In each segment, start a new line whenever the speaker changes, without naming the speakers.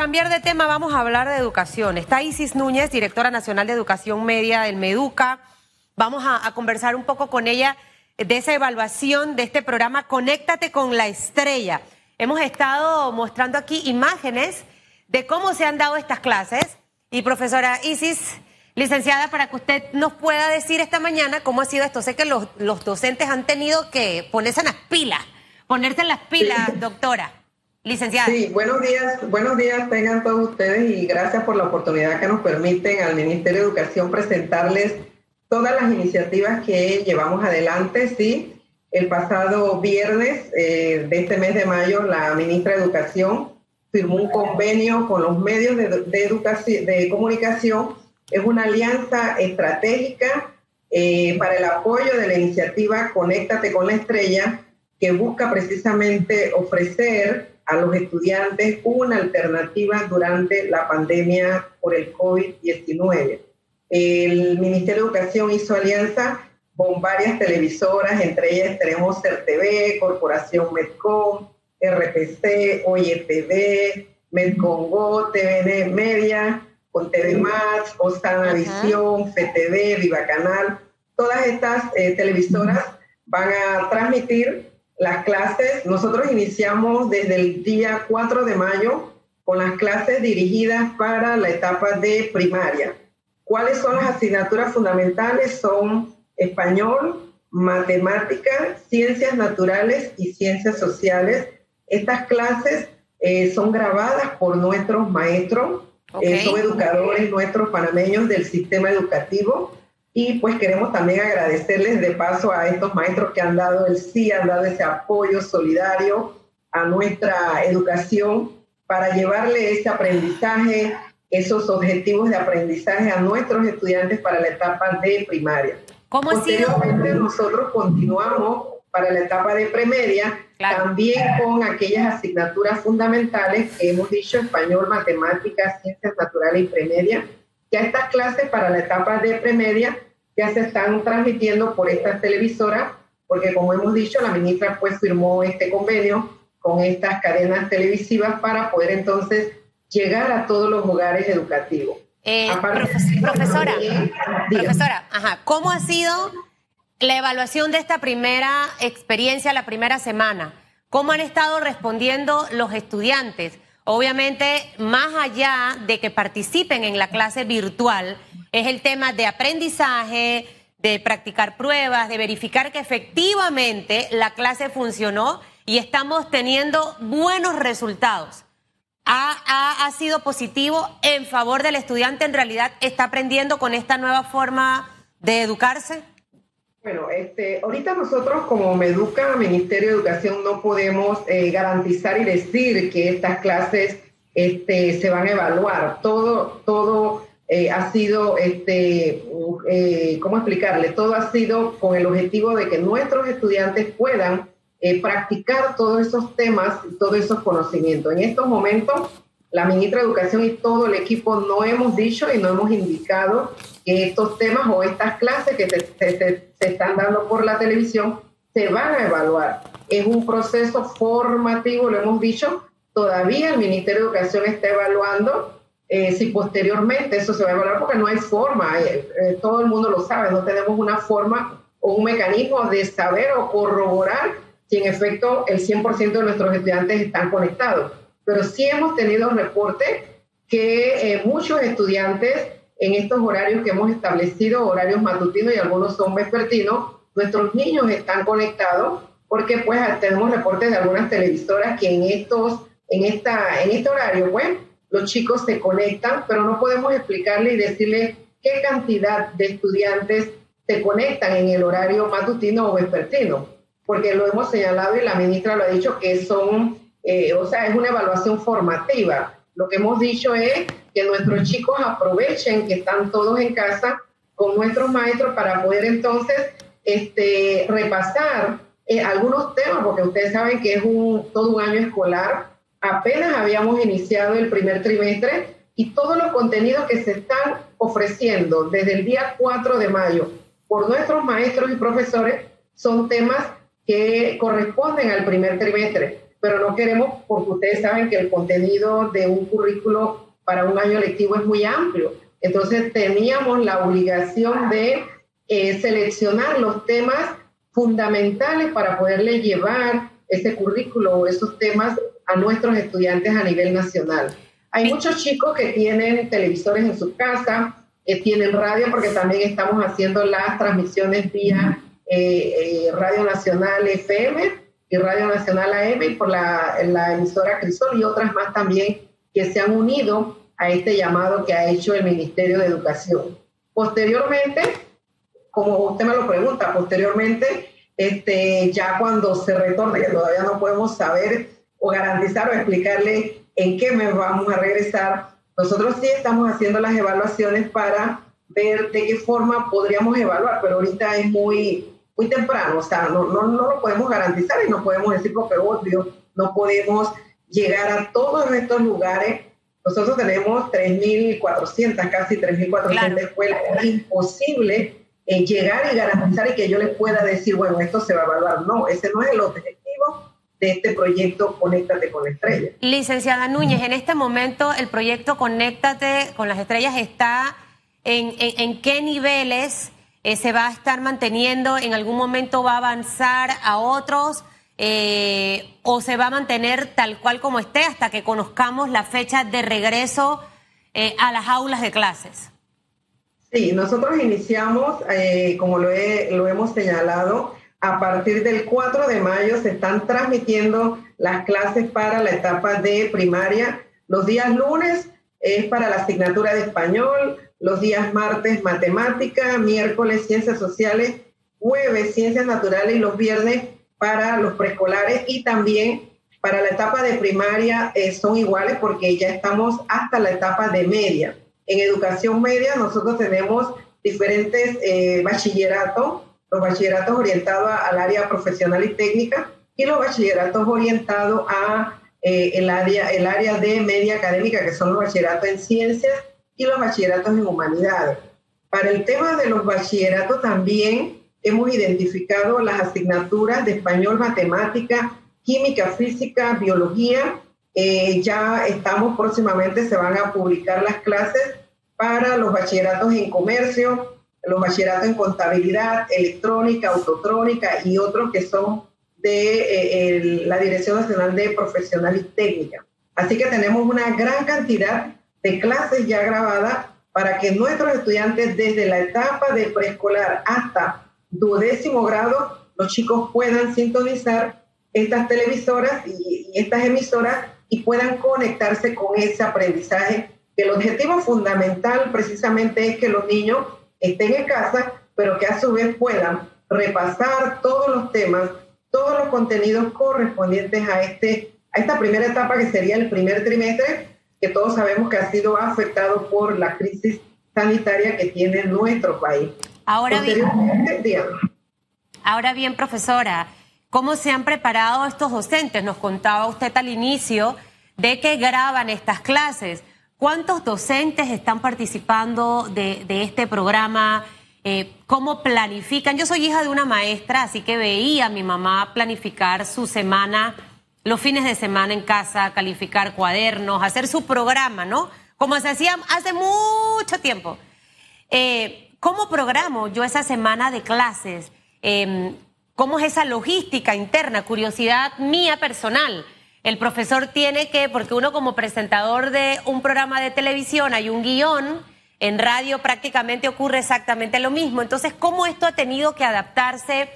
cambiar de tema, vamos a hablar de educación. Está Isis Núñez, directora nacional de Educación Media del Meduca. Vamos a, a conversar un poco con ella de esa evaluación de este programa Conéctate con la Estrella. Hemos estado mostrando aquí imágenes de cómo se han dado estas clases. Y profesora Isis, licenciada, para que usted nos pueda decir esta mañana cómo ha sido esto. Sé que los, los docentes han tenido que ponerse en las pilas, ponerse en las pilas, doctora. Licenciada.
Sí, buenos días, buenos días tengan todos ustedes y gracias por la oportunidad que nos permiten al Ministerio de Educación presentarles todas las iniciativas que llevamos adelante. Sí, el pasado viernes eh, de este mes de mayo, la ministra de Educación firmó un convenio con los medios de, educación, de comunicación. Es una alianza estratégica eh, para el apoyo de la iniciativa Conéctate con la Estrella, que busca precisamente ofrecer a los estudiantes una alternativa durante la pandemia por el COVID-19. El Ministerio de Educación hizo alianza con varias televisoras, entre ellas tenemos CERTV, Corporación Medcom, RPC, OYTV, Medcongo, TVN Media, con TV Más, Osana Visión, FTV, Viva Canal. Todas estas eh, televisoras van a transmitir las clases, nosotros iniciamos desde el día 4 de mayo con las clases dirigidas para la etapa de primaria. ¿Cuáles son las asignaturas fundamentales? Son español, matemática, ciencias naturales y ciencias sociales. Estas clases eh, son grabadas por nuestros maestros, eh, okay. eh, son educadores nuestros panameños del sistema educativo y pues queremos también agradecerles de paso a estos maestros que han dado el sí, han dado ese apoyo solidario a nuestra educación para llevarle ese aprendizaje, esos objetivos de aprendizaje a nuestros estudiantes para la etapa de primaria.
¿Cómo
Posteriormente, nosotros continuamos para la etapa de premedia, claro. también con aquellas asignaturas fundamentales que hemos dicho, español, matemáticas, ciencias naturales y premedia, ya estas clases para la etapa de premedia ya se están transmitiendo por estas televisoras, porque como hemos dicho, la ministra pues firmó este convenio con estas cadenas televisivas para poder entonces llegar a todos los hogares educativos.
Eh, profes profesora, profesora, ajá, ¿cómo ha sido la evaluación de esta primera experiencia, la primera semana? ¿Cómo han estado respondiendo los estudiantes? Obviamente, más allá de que participen en la clase virtual, es el tema de aprendizaje, de practicar pruebas, de verificar que efectivamente la clase funcionó y estamos teniendo buenos resultados. Ha, ha, ha, sido positivo en favor del estudiante, en realidad está aprendiendo con esta nueva forma de educarse?
Bueno, este, ahorita nosotros como Meduca, Ministerio de Educación, no podemos eh, garantizar y decir que estas clases este, se van a evaluar. Todo, todo eh, ha sido, este, eh, ¿cómo explicarle? Todo ha sido con el objetivo de que nuestros estudiantes puedan eh, practicar todos esos temas y todos esos conocimientos. En estos momentos, la ministra de Educación y todo el equipo no hemos dicho y no hemos indicado estos temas o estas clases que se, se, se están dando por la televisión se van a evaluar. Es un proceso formativo, lo hemos dicho, todavía el Ministerio de Educación está evaluando eh, si posteriormente eso se va a evaluar porque no hay forma, eh, eh, todo el mundo lo sabe, no tenemos una forma o un mecanismo de saber o corroborar si en efecto el 100% de nuestros estudiantes están conectados. Pero sí hemos tenido reportes que eh, muchos estudiantes en estos horarios que hemos establecido, horarios matutinos y algunos son vespertinos, nuestros niños están conectados porque pues tenemos reportes de algunas televisoras que en estos en esta en este horario pues los chicos se conectan, pero no podemos explicarle y decirle qué cantidad de estudiantes se conectan en el horario matutino o vespertino, porque lo hemos señalado y la ministra lo ha dicho que son, eh, o sea, es una evaluación formativa. Lo que hemos dicho es que nuestros chicos aprovechen que están todos en casa con nuestros maestros para poder entonces este, repasar eh, algunos temas, porque ustedes saben que es un, todo un año escolar. Apenas habíamos iniciado el primer trimestre y todos los contenidos que se están ofreciendo desde el día 4 de mayo por nuestros maestros y profesores son temas que corresponden al primer trimestre. Pero no queremos, porque ustedes saben que el contenido de un currículo para un año lectivo es muy amplio. Entonces teníamos la obligación de eh, seleccionar los temas fundamentales para poderle llevar ese currículo o esos temas a nuestros estudiantes a nivel nacional. Hay muchos chicos que tienen televisores en su casa, que tienen radio, porque también estamos haciendo las transmisiones vía eh, eh, Radio Nacional FM y Radio Nacional AM y por la, la emisora Crisol y otras más también que se han unido a este llamado que ha hecho el Ministerio de Educación. Posteriormente, como usted me lo pregunta, posteriormente, este, ya cuando se retorne, todavía no podemos saber o garantizar o explicarle en qué mes vamos a regresar, nosotros sí estamos haciendo las evaluaciones para ver de qué forma podríamos evaluar, pero ahorita es muy, muy temprano, o sea, no, no, no lo podemos garantizar y no podemos decir porque obvio, no podemos llegar a todos estos lugares. Nosotros tenemos 3.400, casi 3.400 escuelas. Es imposible eh, llegar y garantizar y que yo les pueda decir, bueno, esto se va a evaluar. No, ese no es el objetivo de este proyecto Conéctate con Estrellas.
Licenciada Núñez, en este momento el proyecto Conéctate con las Estrellas está en, en qué niveles? Eh, se va a estar manteniendo, en algún momento va a avanzar a otros eh, o se va a mantener tal cual como esté hasta que conozcamos la fecha de regreso eh, a las aulas de clases.
Sí, nosotros iniciamos, como lo, lo hemos señalado, a partir del 4 de mayo se están transmitiendo las clases para la etapa de primaria. Los días lunes es para la asignatura de español, los días martes matemática, miércoles ciencias sociales, jueves ciencias naturales y los viernes para los preescolares y también para la etapa de primaria eh, son iguales porque ya estamos hasta la etapa de media. En educación media nosotros tenemos diferentes eh, bachilleratos, los bachilleratos orientados al área profesional y técnica y los bachilleratos orientados a eh, el, área, el área de media académica, que son los bachilleratos en ciencias y los bachilleratos en humanidades. Para el tema de los bachilleratos también hemos identificado las asignaturas de español, matemática, química, física, biología. Eh, ya estamos próximamente, se van a publicar las clases para los bachilleratos en comercio, los bachilleratos en contabilidad, electrónica, autotrónica y otros que son de eh, la Dirección Nacional de Profesional y Técnica. Así que tenemos una gran cantidad de clases ya grabadas para que nuestros estudiantes desde la etapa de preescolar hasta duodécimo grado, los chicos puedan sintonizar estas televisoras y, estas emisoras y puedan conectarse con ese aprendizaje, el objetivo fundamental precisamente es que los niños estén en casa, pero que a su vez puedan repasar todos los temas, todos los contenidos correspondientes a, este, a esta primera etapa que sería el primer trimestre que todos sabemos que ha sido afectado por la crisis sanitaria que tiene nuestro país.
Ahora bien, ahora bien, profesora, ¿cómo se han preparado estos docentes? Nos contaba usted al inicio de que graban estas clases. ¿Cuántos docentes están participando de, este programa? Eh, ¿Cómo planifican? Yo soy hija de una maestra, así que veía a mi mamá planificar su semana los fines de semana en casa, calificar cuadernos, hacer su programa, ¿no? Como se hacía hace mucho tiempo. Eh, ¿Cómo programo yo esa semana de clases? Em, ¿Cómo es esa logística interna? Curiosidad mía personal. El profesor tiene que, porque uno como presentador de un programa de televisión hay un guion, en radio prácticamente ocurre exactamente lo mismo. Entonces, ¿cómo esto ha tenido que adaptarse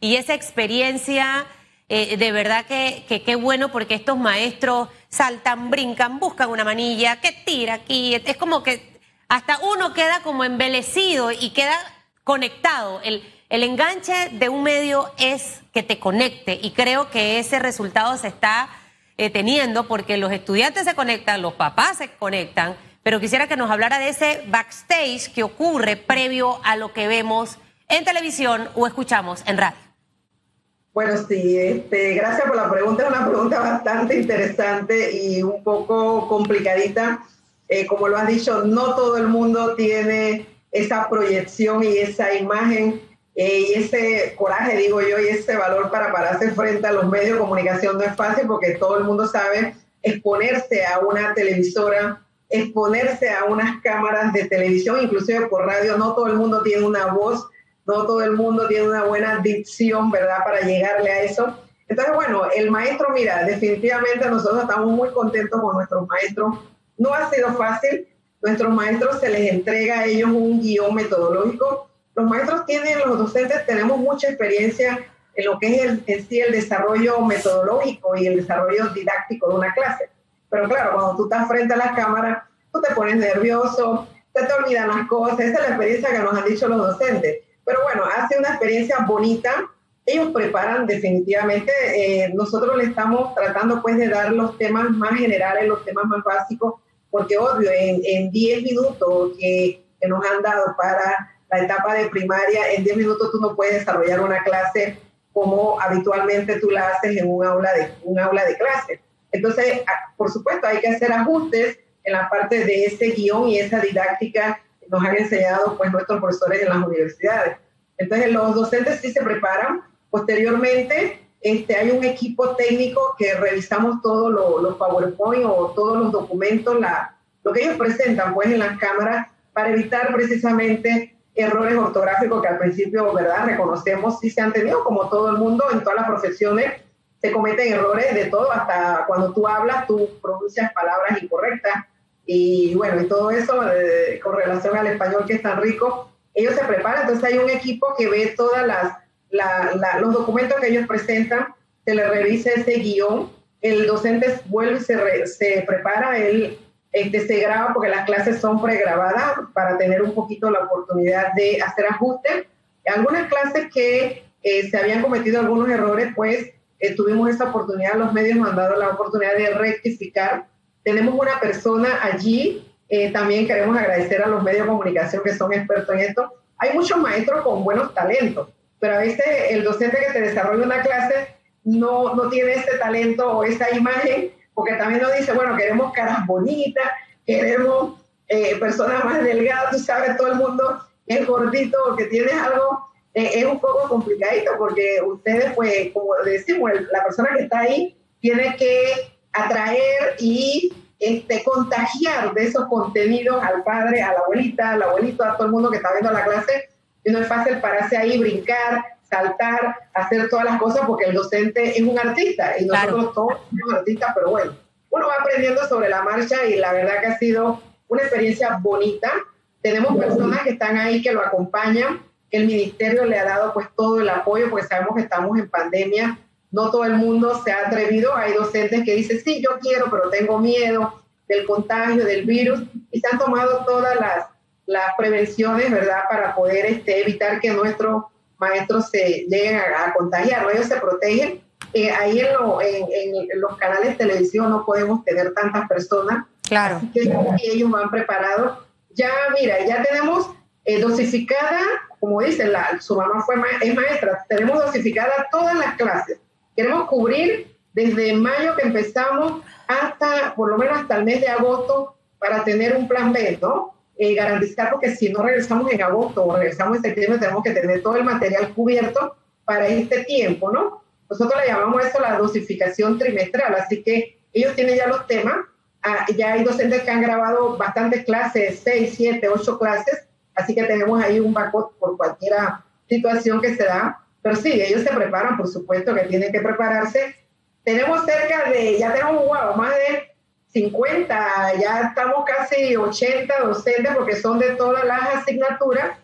y esa experiencia eh, de verdad que qué bueno porque estos maestros saltan, brincan, buscan una manilla, que tira aquí. Es como que hasta uno queda como embelecido y queda conectado. El, el enganche de un medio es que te conecte y creo que ese resultado se está eh, teniendo porque los estudiantes se conectan, los papás se conectan, pero quisiera que nos hablara de ese backstage que ocurre previo a lo que vemos en televisión o escuchamos en radio.
Bueno, sí, este, gracias por la pregunta. Es una pregunta bastante interesante y un poco complicadita. Eh, como lo has dicho, no todo el mundo tiene esa proyección y esa imagen eh, y ese coraje, digo yo, y ese valor para pararse frente a los medios de comunicación no es fácil porque todo el mundo sabe exponerse a una televisora, exponerse a unas cámaras de televisión, inclusive por radio, no todo el mundo tiene una voz, no todo el mundo tiene una buena dicción, ¿verdad?, para llegarle a eso. Entonces, bueno, el maestro, mira, definitivamente nosotros estamos muy contentos con nuestros maestros. No ha sido fácil. Nuestros maestros se les entrega a ellos un guion metodológico. Los maestros tienen, los docentes tenemos mucha experiencia en lo que es el, en sí el desarrollo metodológico y el desarrollo didáctico de una clase. Pero claro, cuando tú estás frente a la cámara, tú te pones nervioso, te te olvidan las cosas. Esa es la experiencia que nos han dicho los docentes. Pero bueno, hace una experiencia bonita ellos preparan definitivamente. Eh, nosotros le estamos tratando pues de dar los temas más generales, los temas más básicos, porque obvio, en 10 minutos que, que, nos han dado para la etapa de primaria, en 10 minutos tú no puedes desarrollar una clase como habitualmente tú la haces en un aula de, un aula de clase. Entonces, por supuesto, hay que hacer ajustes en la parte de ese guion y esa didáctica nos han enseñado pues nuestros profesores en las universidades. Entonces, los docentes sí se preparan, Posteriormente, este, hay un equipo técnico que revisamos todos los PowerPoint o todos los documentos, la, lo que ellos presentan pues en las cámaras para evitar precisamente errores ortográficos que al principio, ¿verdad? Reconocemos si se han tenido, como todo el mundo, en todas las profesiones se cometen errores de todo, hasta cuando tú hablas, tú pronuncias palabras incorrectas y bueno, y todo eso eh, con relación al español que es tan rico, ellos se preparan, entonces hay un equipo que ve todas las los documentos que ellos presentan, se le revisa ese guion, el docente vuelve y se, se prepara, él este, se graba porque las clases son pregrabadas para tener un poquito la oportunidad de hacer ajustes. Algunas clases que eh, se habían cometido algunos errores, pues eh, tuvimos esa oportunidad, los medios nos han dado la oportunidad de rectificar. Tenemos una persona allí, eh, también queremos agradecer a los medios de comunicación que son expertos en esto. Hay muchos maestros con buenos talentos, pero a veces el docente que te desarrolla una clase no, no tiene ese talento o esa imagen, porque también nos dice, bueno, queremos caras bonitas, queremos eh, personas más delgadas, tú sabes, todo el mundo es gordito o que tienes algo, eh, es un poco complicadito, porque ustedes, pues, como decimos, la persona que está ahí tiene que atraer y este, contagiar de esos contenidos al padre, a la abuelita, al abuelito, a todo el mundo que está viendo la clase, y no es fácil pararse ahí, brincar, saltar, hacer todas las cosas porque el docente es un artista y nosotros todos somos artistas, pero bueno, uno va aprendiendo sobre la marcha y la verdad que ha sido una experiencia bonita. Tenemos personas que están ahí que lo acompañan, que el ministerio le ha dado pues todo el apoyo porque sabemos que estamos en pandemia, no todo el mundo se ha atrevido, hay docentes que dicen, sí, yo quiero, pero tengo miedo del contagio, del virus, y se han tomado todas las las prevenciones, ¿verdad? Para poder este, evitar que nuestros maestros se lleguen a, contagiar. Ellos se protegen. Eh, ahí en, en, los canales de televisión no podemos tener tantas personas.
Claro.
Así que ellos van preparados. Ya, mira, ya tenemos eh, dosificada, como dicen, la, su mamá fue es maestra, tenemos dosificada todas las clases. Queremos cubrir desde mayo que empezamos hasta, por lo menos hasta el mes de agosto, para tener un plan B, ¿no? Eh, garantizar, porque si no regresamos en agosto o regresamos en septiembre, tenemos que tener todo el material cubierto para este tiempo, ¿no? Nosotros le llamamos eso la dosificación trimestral, así que ellos tienen ya los temas, ah, ya hay docentes que han grabado bastantes clases, seis, siete, ocho clases, así que tenemos ahí un backup por cualquier situación que se da, pero sí, ellos se preparan, por supuesto que tienen que prepararse. Tenemos cerca de, ya tenemos, wow, más de 50, ya estamos casi 80 docentes porque son de todas las asignaturas.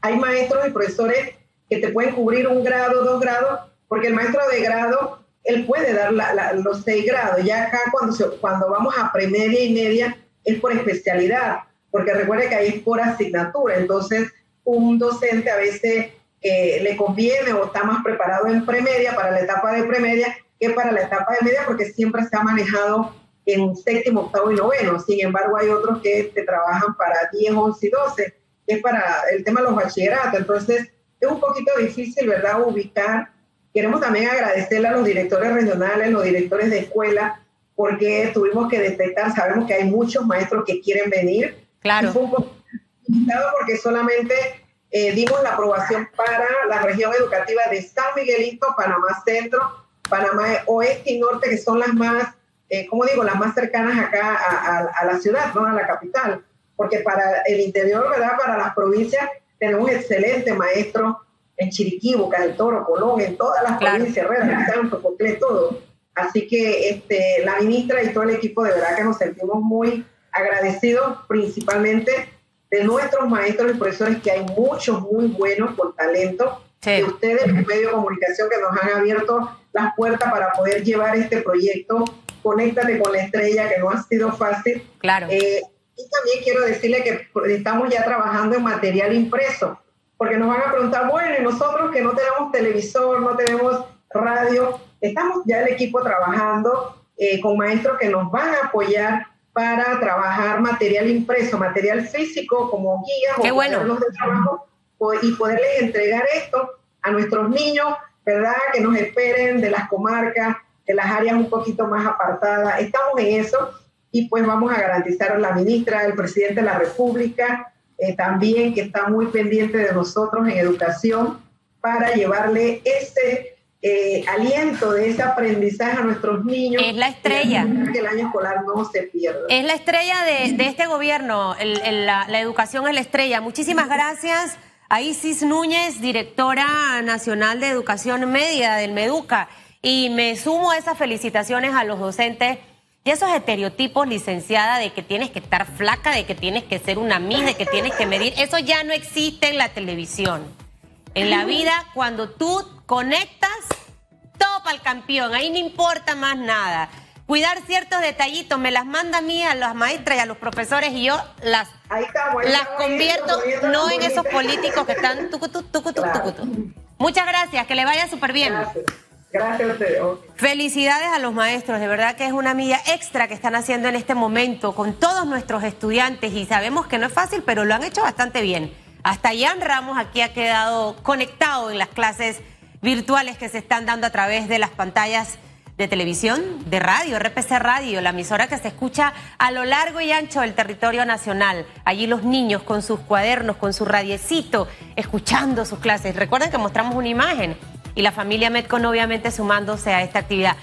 Hay maestros y profesores que te pueden cubrir un grado, dos grados, porque el maestro de grado, él puede dar los seis grados. Ya acá cuando, cuando vamos a premedia y media es por especialidad, porque recuerde que ahí es por asignatura. Entonces, un docente a veces eh, le conviene o está más preparado en premedia para la etapa de premedia que para la etapa de media, porque siempre se ha manejado en séptimo, octavo y noveno. Sin embargo, hay otros que te trabajan para 10, 11 y 12, es para el tema de los bachilleratos. Entonces, es un poquito difícil, ¿verdad?, ubicar. Queremos también agradecerle a los directores regionales, los directores de escuela, porque tuvimos que detectar, sabemos que hay muchos maestros que quieren venir.
Claro.
fue un poco porque solamente eh, dimos la aprobación para la región educativa de San Miguelito, Panamá Centro, Panamá Oeste y Norte, que son las más, eh, como digo, las más cercanas acá a, la ciudad, ¿no? a la capital. Porque para el interior, ¿verdad? Para las provincias, tenemos excelentes maestros en Chiriquí, Boca del Toro, Colón, en todas las provincias, Herrera, Santo, todo. Así que este, la ministra y todo el equipo de verdad que nos sentimos muy agradecidos, principalmente de nuestros maestros y profesores, que hay muchos muy buenos por talento, de ustedes, los medios de comunicación que nos han abierto las puertas para poder llevar este proyecto. Conéctate con la estrella, que no ha sido fácil.
Claro.
Eh, y también quiero decirle que estamos ya trabajando en material impreso, porque nos van a preguntar, bueno, y nosotros que no tenemos televisor, no tenemos radio, estamos ya el equipo trabajando eh, con maestros que nos van a apoyar para trabajar material impreso, material físico como guías
Qué
o
bueno.
de trabajo y poderles entregar esto a nuestros niños, ¿verdad? Que nos esperen de las comarcas, de las áreas un poquito más apartadas. Estamos en eso y pues vamos a garantizar a la ministra, el presidente de la República, eh, también que está muy pendiente de nosotros en educación para llevarle ese eh, aliento de ese aprendizaje a nuestros niños.
Es la estrella.
Que el año escolar no se pierda.
Es la estrella de, este gobierno, la, la, educación es la estrella. Muchísimas gracias a Isis Núñez, directora nacional de educación media del Meduca. Y me sumo a esas felicitaciones a los docentes y esos estereotipos, licenciada, de que tienes que estar flaca, de que tienes que ser una mis, de que tienes que medir, eso ya no existe en la televisión. En la vida, cuando tú conectas, topa al campeón, ahí no importa más nada. Cuidar ciertos detallitos, me las manda a mí, a las maestras y a los profesores y yo las, las convierto no en esos políticos que están tucutu, tucutu, tucutu. Muchas gracias, que le vaya súper bien.
Gracias a usted.
Felicidades a los maestros, de verdad que es una milla extra que están haciendo en este momento con todos nuestros estudiantes y sabemos que no es fácil, pero lo han hecho bastante bien. Hasta Jan Ramos aquí ha quedado conectado en las clases virtuales que se están dando a través de las pantallas de televisión, de radio, RPC Radio, la emisora que se escucha a lo largo y ancho del territorio nacional. Allí los niños con sus cuadernos, con su radiecito, escuchando sus clases. Recuerden que mostramos una imagen y la familia Metcon obviamente sumándose a esta actividad.